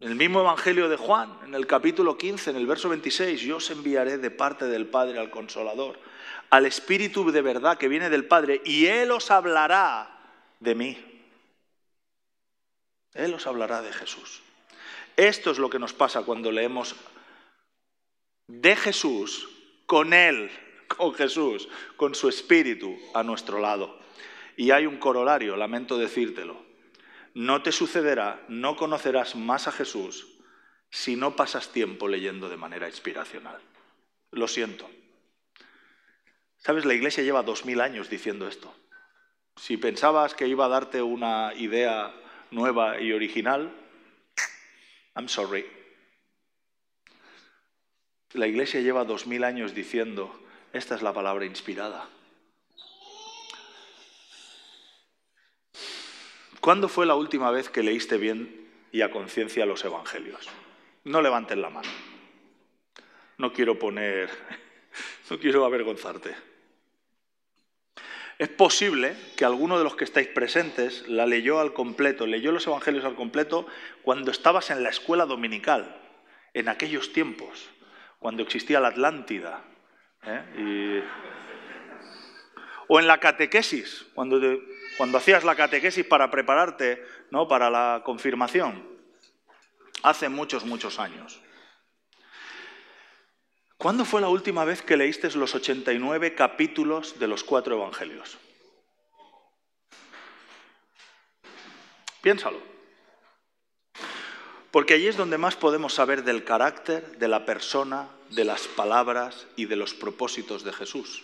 En el mismo Evangelio de Juan, en el capítulo 15, en el verso 26, yo os enviaré de parte del Padre al Consolador, al Espíritu de verdad que viene del Padre, y Él os hablará de mí. Él os hablará de Jesús. Esto es lo que nos pasa cuando leemos de Jesús, con Él, con Jesús, con su espíritu a nuestro lado. Y hay un corolario, lamento decírtelo. No te sucederá, no conocerás más a Jesús si no pasas tiempo leyendo de manera inspiracional. Lo siento. ¿Sabes? La iglesia lleva dos mil años diciendo esto. Si pensabas que iba a darte una idea nueva y original, I'm sorry. La iglesia lleva dos mil años diciendo, esta es la palabra inspirada. ¿Cuándo fue la última vez que leíste bien y a conciencia los evangelios? No levantes la mano. No quiero poner, (laughs) no quiero avergonzarte. Es posible que alguno de los que estáis presentes la leyó al completo, leyó los evangelios al completo cuando estabas en la escuela dominical, en aquellos tiempos, cuando existía la Atlántida. ¿eh? O en la catequesis, cuando, hacías la catequesis para prepararte ¿no? para la confirmación, hace muchos, muchos años. ¿Cuándo fue la última vez que leíste los 89 capítulos de los cuatro evangelios? Piénsalo. Porque allí es donde más podemos saber del carácter, de la persona, de las palabras y de los propósitos de Jesús.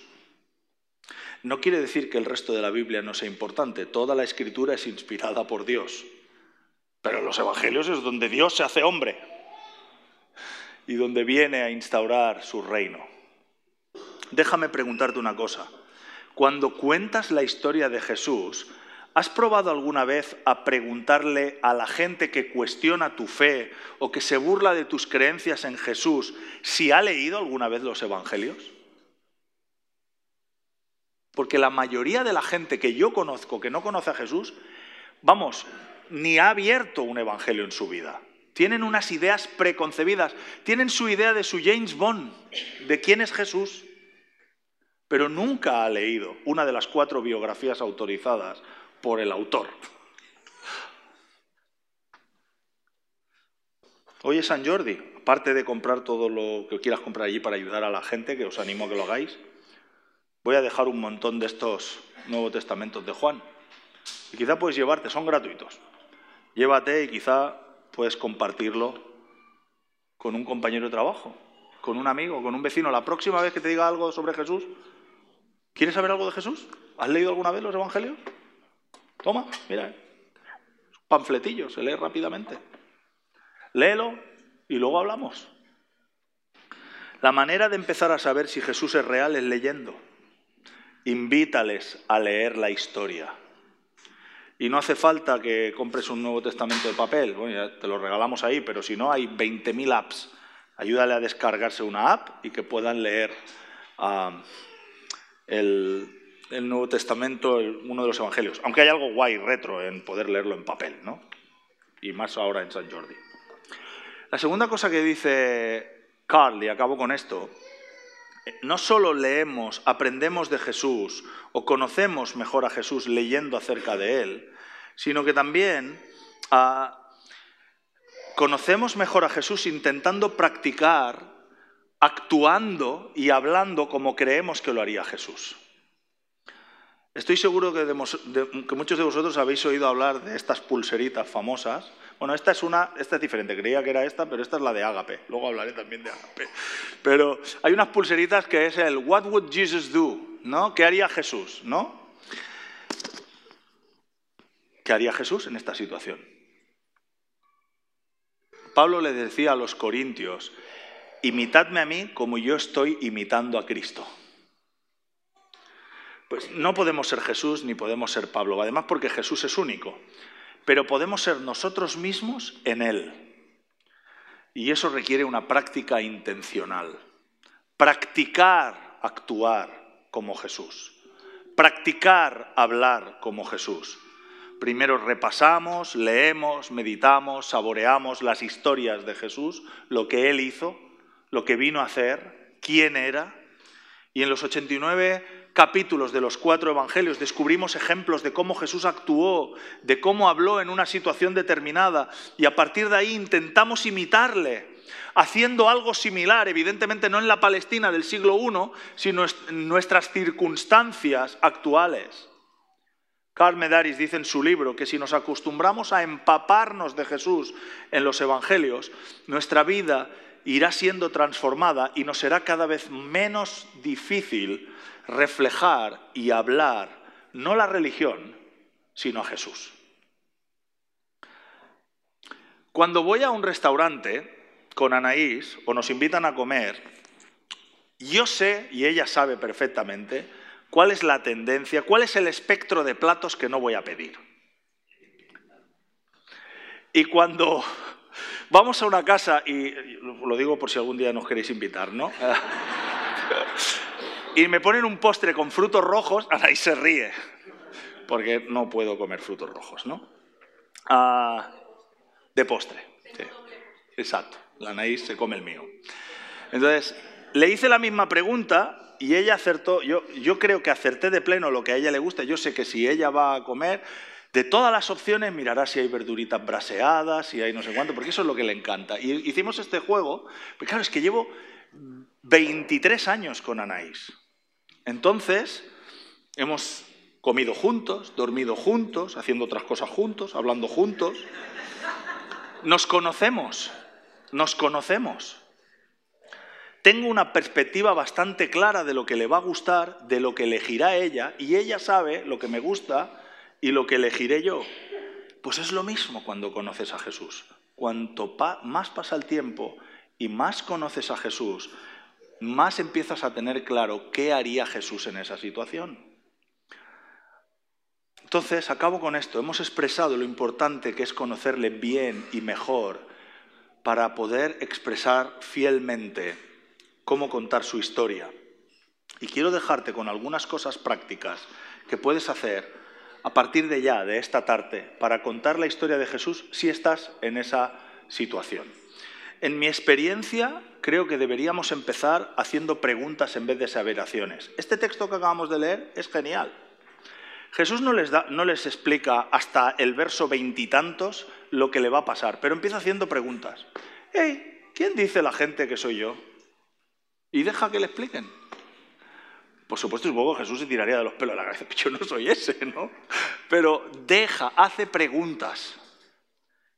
No quiere decir que el resto de la Biblia no sea importante, toda la escritura es inspirada por Dios, pero los evangelios es donde Dios se hace hombre y donde viene a instaurar su reino. Déjame preguntarte una cosa. Cuando cuentas la historia de Jesús, ¿has probado alguna vez a preguntarle a la gente que cuestiona tu fe o que se burla de tus creencias en Jesús si ha leído alguna vez los evangelios? Porque la mayoría de la gente que yo conozco que no conoce a Jesús, vamos, ni ha abierto un evangelio en su vida. Tienen unas ideas preconcebidas, tienen su idea de su James Bond, de quién es Jesús, pero nunca ha leído una de las cuatro biografías autorizadas por el autor. Hoy es San Jordi, aparte de comprar todo lo que quieras comprar allí para ayudar a la gente, que os animo a que lo hagáis, voy a dejar un montón de estos Nuevos Testamentos de Juan. Y quizá puedes llevarte, son gratuitos. Llévate y quizá puedes compartirlo con un compañero de trabajo, con un amigo, con un vecino. La próxima vez que te diga algo sobre Jesús, ¿quieres saber algo de Jesús? ¿Has leído alguna vez los evangelios? Toma, mira, panfletillo, se lee rápidamente. Léelo y luego hablamos. La manera de empezar a saber si Jesús es real es leyendo. Invítales a leer la historia. Y no hace falta que compres un Nuevo Testamento de papel, bueno, ya te lo regalamos ahí, pero si no, hay 20.000 apps. Ayúdale a descargarse una app y que puedan leer ah, el, Nuevo Testamento, uno de los Evangelios. Aunque hay algo guay, retro, en poder leerlo en papel, ¿no? Y más ahora en San Jordi. La segunda cosa que dice Carl, y acabo con esto, no solo leemos, aprendemos de Jesús o conocemos mejor a Jesús leyendo acerca de Él, sino que también ah, conocemos mejor a Jesús intentando practicar, actuando y hablando como creemos que lo haría Jesús. Estoy seguro que, que muchos de vosotros habéis oído hablar de estas pulseritas famosas bueno, esta es una, esta es diferente, creía que era esta, pero esta es la de Ágape. Luego hablaré también de Ágape. Pero hay unas pulseritas que es el What would Jesus do? ¿No? ¿Qué haría Jesús? ¿No? ¿Qué haría Jesús en esta situación? Pablo le decía a los corintios, imitadme a mí como yo estoy imitando a Cristo. Pues no podemos ser Jesús ni podemos ser Pablo, además porque Jesús es único pero podemos ser nosotros mismos en Él. Y eso requiere una práctica intencional. Practicar actuar como Jesús. Practicar hablar como Jesús. Primero repasamos, leemos, meditamos, saboreamos las historias de Jesús, lo que Él hizo, lo que vino a hacer, quién era. Y en los 89 capítulos de los cuatro evangelios descubrimos ejemplos de cómo Jesús actuó, de cómo habló en una situación determinada y a partir de ahí intentamos imitarle haciendo algo similar, evidentemente no en la Palestina del siglo I, sino en nuestras circunstancias actuales. Carl Medaris dice en su libro que si nos acostumbramos a empaparnos de Jesús en los evangelios, nuestra vida irá siendo transformada y nos será cada vez menos difícil reflejar y hablar no la religión, sino a Jesús. Cuando voy a un restaurante con Anaís o nos invitan a comer, yo sé, y ella sabe perfectamente, cuál es la tendencia, cuál es el espectro de platos que no voy a pedir. Y cuando vamos a una casa, y lo digo por si algún día nos queréis invitar, ¿no? (laughs) y me ponen un postre con frutos rojos, (laughs) ahí se ríe, porque no puedo comer frutos rojos, ¿no? Ah, de postre, sí. Exacto, la Anaís se come el mío. Entonces, le hice la misma pregunta y ella acertó, yo, yo creo que acerté de pleno lo que a ella le gusta, yo sé que si ella va a comer, de todas las opciones mirará si hay verduritas braseadas, si hay no sé cuánto, porque eso es lo que le encanta. Y hicimos este juego, pero claro, es que llevo 23 años con Anaís. Entonces, hemos comido juntos, dormido juntos, haciendo otras cosas juntos, hablando juntos. Nos conocemos, nos conocemos tengo una perspectiva bastante clara de lo que le va a gustar, de lo que elegirá ella, y ella sabe lo que me gusta y lo que elegiré yo. Pues es lo mismo cuando conoces a Jesús. Cuanto más pasa el tiempo y más conoces a Jesús, más empiezas a tener claro qué haría Jesús en esa situación. Entonces, acabo con esto. Hemos expresado lo importante que es conocerle bien y mejor para poder expresar fielmente cómo contar su historia. Y quiero dejarte con algunas cosas prácticas que puedes hacer a partir de ya, de esta tarde, para contar la historia de Jesús si estás en esa situación. En mi experiencia, creo que deberíamos empezar haciendo preguntas en vez de aseveraciones. Este texto que acabamos de leer es genial. Jesús no les, da, no les explica hasta el verso veintitantos lo que le va a pasar, pero empieza haciendo preguntas. Hey, ¿quién dice la gente que soy yo? y deja que le expliquen. Por supuesto, supongo Jesús se tiraría de los pelos de la cabeza, (laughs) yo no soy ese, ¿no? Pero deja, hace preguntas.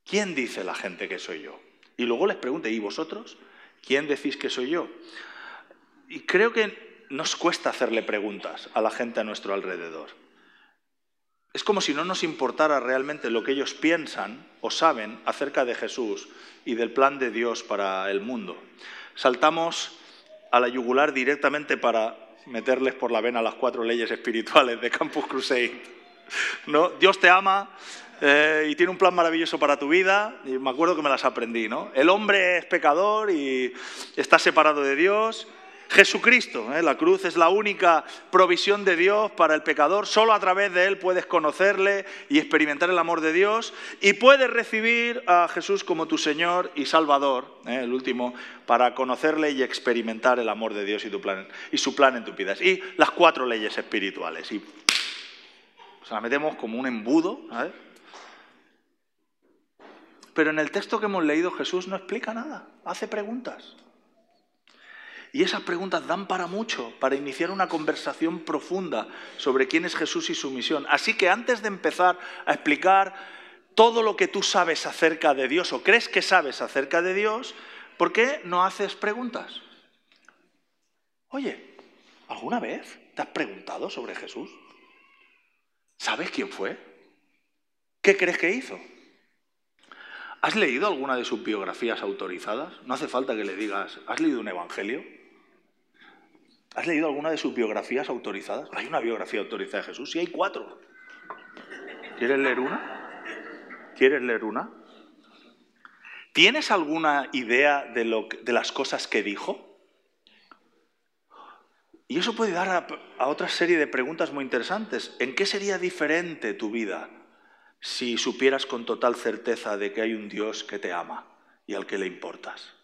¿Quién dice la gente que soy yo? Y luego les pregunta, ¿y vosotros? ¿Quién decís que soy yo? Y creo que nos cuesta hacerle preguntas a la gente a nuestro alrededor. Es como si no nos importara realmente lo que ellos piensan o saben acerca de Jesús y del plan de Dios para el mundo. Saltamos a la yugular directamente para meterles por la vena las cuatro leyes espirituales de Campus Crusade. ¿No? Dios te ama eh, y tiene un plan maravilloso para tu vida, y me acuerdo que me las aprendí. ¿no? El hombre es pecador y está separado de Dios, Jesucristo. ¿eh? La cruz es la única provisión de Dios para el pecador. Solo a través de Él puedes conocerle y experimentar el amor de Dios. Y puedes recibir a Jesús como tu Señor y Salvador, ¿eh? el último, para conocerle y experimentar el amor de Dios y, tu plan, y su plan en tu vida. Y las cuatro leyes espirituales. Y se las metemos como un embudo. Pero en el texto que hemos leído Jesús no explica nada, hace preguntas. Y esas preguntas dan para mucho, para iniciar una conversación profunda sobre quién es Jesús y su misión. Así que antes de empezar a explicar todo lo que tú sabes acerca de Dios o crees que sabes acerca de Dios, ¿por qué no haces preguntas? Oye, ¿alguna vez te has preguntado sobre Jesús? ¿Sabes quién fue? ¿Qué crees que hizo? ¿Has leído alguna de sus biografías autorizadas? No hace falta que le digas, ¿has leído un evangelio? ¿Has leído alguna de sus biografías autorizadas? ¿Hay una biografía autorizada de Jesús? Sí, hay cuatro. ¿Quieres leer una? ¿Quieres leer una? ¿Tienes alguna idea de, lo, de las cosas que dijo? Y eso puede dar a, a otra serie de preguntas muy interesantes. ¿En qué sería diferente tu vida si supieras con total certeza de que hay un Dios que te ama y al que le importas?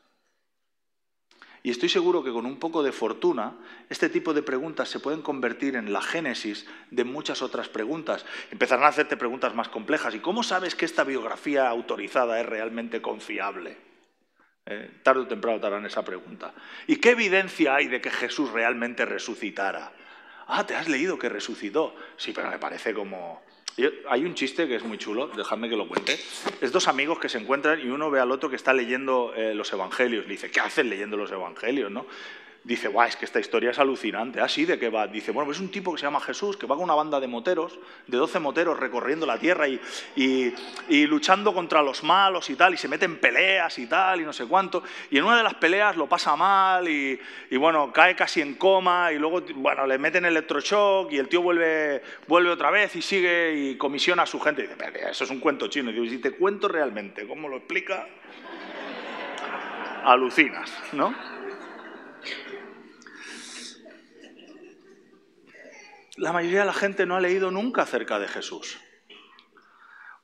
Y estoy seguro que con un poco de fortuna, este tipo de preguntas se pueden convertir en la génesis de muchas otras preguntas. Empezarán a hacerte preguntas más complejas. ¿Y cómo sabes que esta biografía autorizada es realmente confiable? Eh, tarde o temprano te harán esa pregunta. ¿Y qué evidencia hay de que Jesús realmente resucitara? Ah, ¿te has leído que resucitó? Sí, pero me parece como... Hay un chiste que es muy chulo, dejadme que lo cuente. Es dos amigos que se encuentran y uno ve al otro que está leyendo eh, los evangelios. Le dice, ¿qué haces leyendo los evangelios? ¿no? Dice, guau, es que esta historia es alucinante. ¿Así ¿de qué va? Dice, bueno, es un tipo que se llama Jesús, que va con una banda de moteros, de 12 moteros recorriendo la tierra y, y, luchando contra los malos y tal, y se mete en peleas y tal, y no sé cuánto. Y en una de las peleas lo pasa mal y, y bueno, cae casi en coma y luego, bueno, le meten electroshock y el tío vuelve, vuelve otra vez y sigue y comisiona a su gente. Y dice, eso es un cuento chino. Y si te cuento realmente cómo lo explica, alucinas, ¿no? La mayoría de la gente no ha leído nunca acerca de Jesús.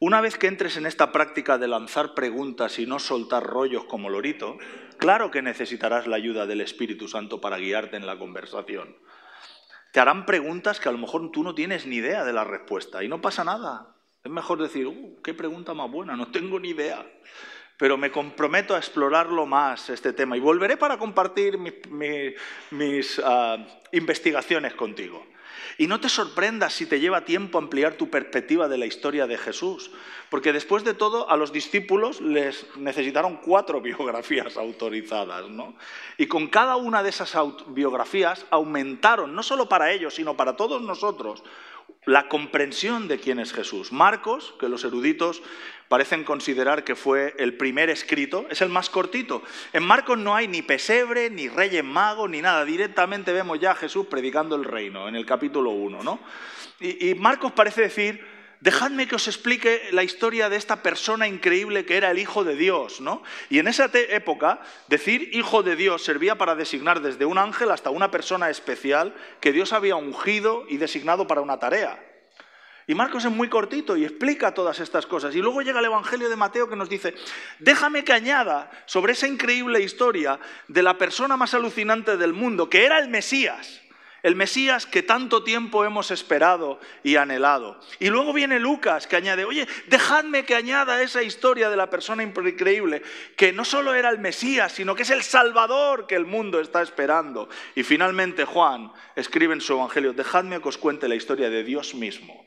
Una vez que entres en esta práctica de lanzar preguntas y no soltar rollos como lorito, claro que necesitarás la ayuda del Espíritu Santo para guiarte en la conversación. Te harán preguntas que a lo mejor tú no tienes ni idea de la respuesta y no pasa nada. Es mejor decir, uh, qué pregunta más buena, no tengo ni idea. Pero me comprometo a explorarlo más, este tema, y volveré para compartir mis, ah, investigaciones contigo. Y no te sorprendas si te lleva tiempo ampliar tu perspectiva de la historia de Jesús, porque después de todo a los discípulos les necesitaron cuatro (laughs) biografías autorizadas, ¿no? Y con cada una de esas biografías aumentaron, no solo para ellos, sino para todos nosotros, la comprensión de quién es Jesús. Marcos, que los eruditos parecen considerar que fue el primer escrito, es el más cortito. En Marcos no hay ni pesebre, ni reyes magos, ni nada. Directamente vemos ya a Jesús predicando el reino, en el capítulo 1. ¿no? Y, y Marcos parece decir, dejadme que os explique la historia de esta persona increíble que era el Hijo de Dios, ¿no? Y en esa época, decir Hijo de Dios servía para designar desde un ángel hasta una persona especial que Dios había ungido y designado para una tarea. Y Marcos es muy cortito y explica todas estas cosas. Y luego llega el Evangelio de Mateo que nos dice, déjame que añada sobre esa increíble historia de la persona más alucinante del mundo, que era el Mesías. El Mesías que tanto tiempo hemos esperado y anhelado. Y luego viene Lucas que añade, oye, dejadme que añada esa historia de la persona increíble, que no solo era el Mesías, sino que es el Salvador que el mundo está esperando. Y finalmente Juan escribe en su Evangelio, dejadme que os cuente la historia de Dios mismo,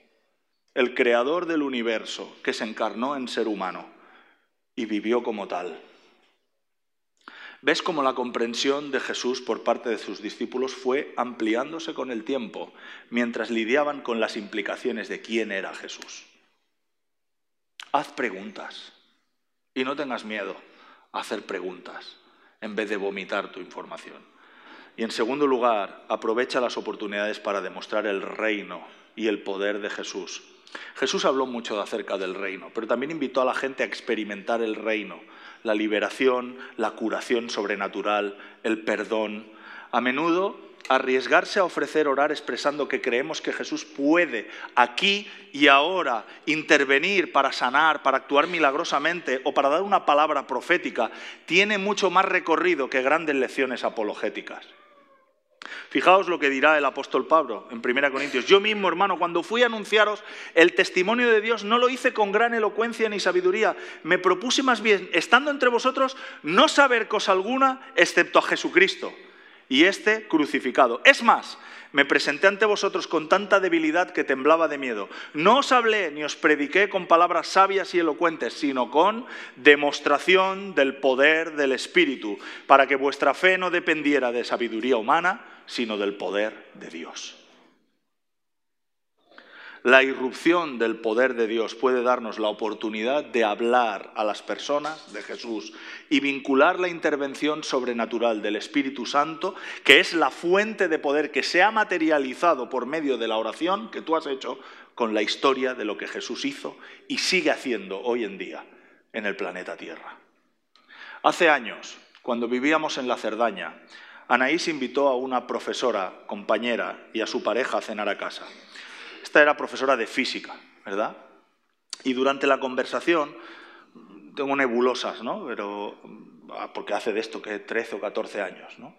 el creador del universo, que se encarnó en ser humano y vivió como tal. ¿Ves cómo la comprensión de Jesús por parte de sus discípulos fue ampliándose con el tiempo mientras lidiaban con las implicaciones de quién era Jesús? Haz preguntas y no tengas miedo a hacer preguntas en vez de vomitar tu información. Y en segundo lugar, aprovecha las oportunidades para demostrar el reino y el poder de Jesús. Jesús habló mucho acerca del reino, pero también invitó a la gente a experimentar el reino la liberación, la curación sobrenatural, el perdón. A menudo arriesgarse a ofrecer orar expresando que creemos que Jesús puede aquí y ahora intervenir para sanar, para actuar milagrosamente o para dar una palabra profética, tiene mucho más recorrido que grandes lecciones apologéticas. Fijaos lo que dirá el apóstol Pablo en 1 Corintios. Yo mismo, hermano, cuando fui a anunciaros el testimonio de Dios, no lo hice con gran elocuencia ni sabiduría. Me propuse más bien, estando entre vosotros, no saber cosa alguna excepto a Jesucristo y este crucificado. Es más, me presenté ante vosotros con tanta debilidad que temblaba de miedo. No os hablé ni os prediqué con palabras sabias y elocuentes, sino con demostración del poder del Espíritu, para que vuestra fe no dependiera de sabiduría humana, sino del poder de Dios. La irrupción del poder de Dios puede darnos la oportunidad de hablar a las personas de Jesús y vincular la intervención sobrenatural del Espíritu Santo, que es la fuente de poder que se ha materializado por medio de la oración que tú has hecho con la historia de lo que Jesús hizo y sigue haciendo hoy en día en el planeta Tierra. Hace años, cuando vivíamos en la Cerdaña, Anaís invitó a una profesora, compañera, y a su pareja a cenar a casa. Esta era profesora de física, ¿verdad? Y durante la conversación, tengo nebulosas, ¿no? Pero, ah, porque hace de esto que 13 o 14 años, ¿no?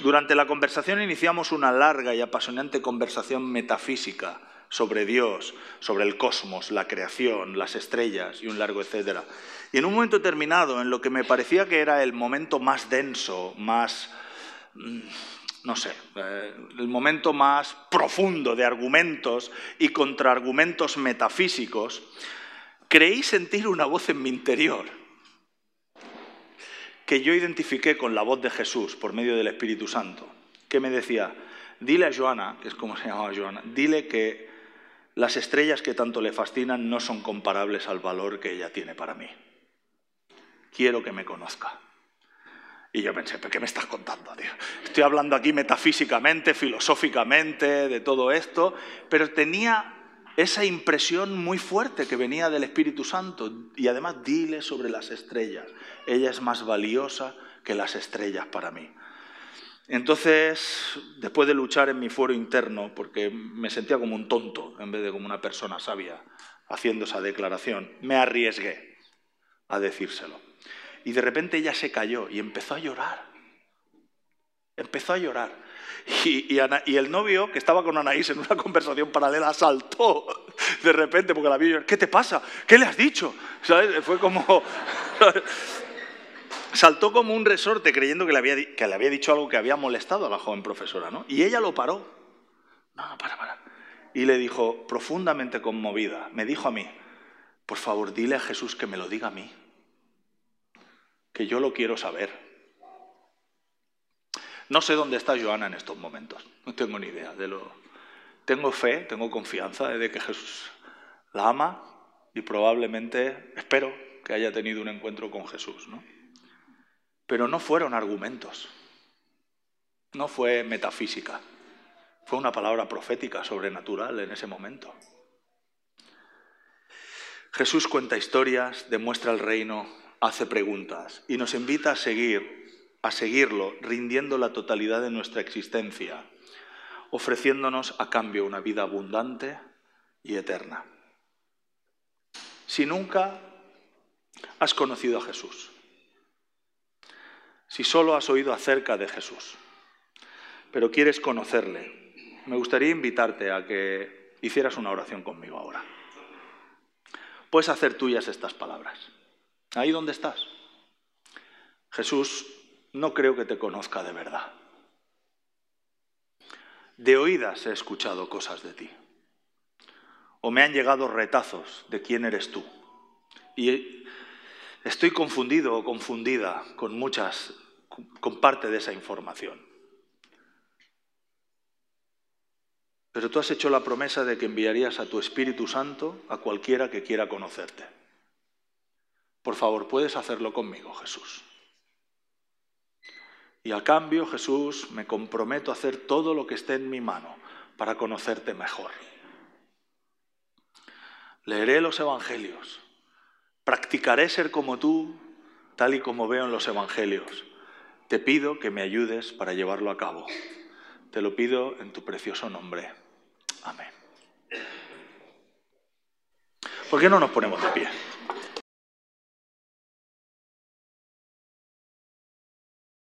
Durante la conversación iniciamos una larga y apasionante conversación metafísica sobre Dios, sobre el cosmos, la creación, las estrellas y un largo etcétera. Y en un momento determinado, en lo que me parecía que era el momento más denso, más, no sé, eh, el momento más profundo de argumentos y contraargumentos metafísicos, creí sentir una voz en mi interior que yo identifiqué con la voz de Jesús por medio del Espíritu Santo, que me decía, dile a Joana, que es como se llamaba Joana, dile que las estrellas que tanto le fascinan no son comparables al valor que ella tiene para mí. Quiero que me conozca. Y yo pensé, ¿pero qué me estás contando, tío? Estoy hablando aquí metafísicamente, filosóficamente, de todo esto, pero tenía esa impresión muy fuerte que venía del Espíritu Santo. Y además, dile sobre las estrellas. Ella es más valiosa que las estrellas para mí. Entonces, después de luchar en mi fuero interno, porque me sentía como un tonto en vez de como una persona sabia haciendo esa declaración, me arriesgué a decírselo. Y de repente ella se cayó y empezó a llorar. Empezó a llorar. Y, el novio, que estaba con Anaís en una (laughs) conversación paralela, saltó de repente porque la vio. ¿Qué te pasa? ¿Qué le has dicho? Fue como. (laughs) saltó como un resorte creyendo que le, había, que le había dicho algo que había molestado a la joven profesora, ¿no? Y ella lo paró. No, no, para, para. Y le dijo, profundamente conmovida, me dijo a mí, por favor, dile a Jesús que me lo diga a mí, que yo lo quiero saber. No sé dónde está Joana en estos momentos, no tengo ni idea de lo... Tengo fe, tengo confianza de que Jesús la ama y probablemente, espero, que haya tenido un encuentro con Jesús, ¿no? Pero no fueron argumentos, no fue metafísica, fue una palabra profética, sobrenatural en ese momento. Jesús cuenta historias, demuestra el reino, hace preguntas y nos invita a seguir a seguirlo, rindiendo la totalidad de nuestra existencia, ofreciéndonos a cambio una vida abundante y eterna. Si nunca has conocido a Jesús, si solo has oído acerca de Jesús, pero quieres conocerle, me gustaría invitarte a que hicieras una oración conmigo ahora. Puedes hacer tuyas estas palabras. Ahí donde estás. Jesús, no creo que te conozca de verdad. De oídas he escuchado cosas de ti. O me han llegado retazos de quién eres tú. Y estoy confundido o confundida con muchas, con parte de esa información. Pero tú has hecho la promesa de que enviarías a tu Espíritu Santo a cualquiera que quiera conocerte. Por favor, puedes hacerlo conmigo, Jesús. Y a cambio, Jesús, me comprometo a hacer todo lo que esté en mi mano para conocerte mejor. Leeré los Evangelios, practicaré ser como tú, tal y como veo en los Evangelios. Te pido que me ayudes para llevarlo a cabo. Te lo pido en tu precioso nombre. Amén. ¿Por qué no nos ponemos de pie?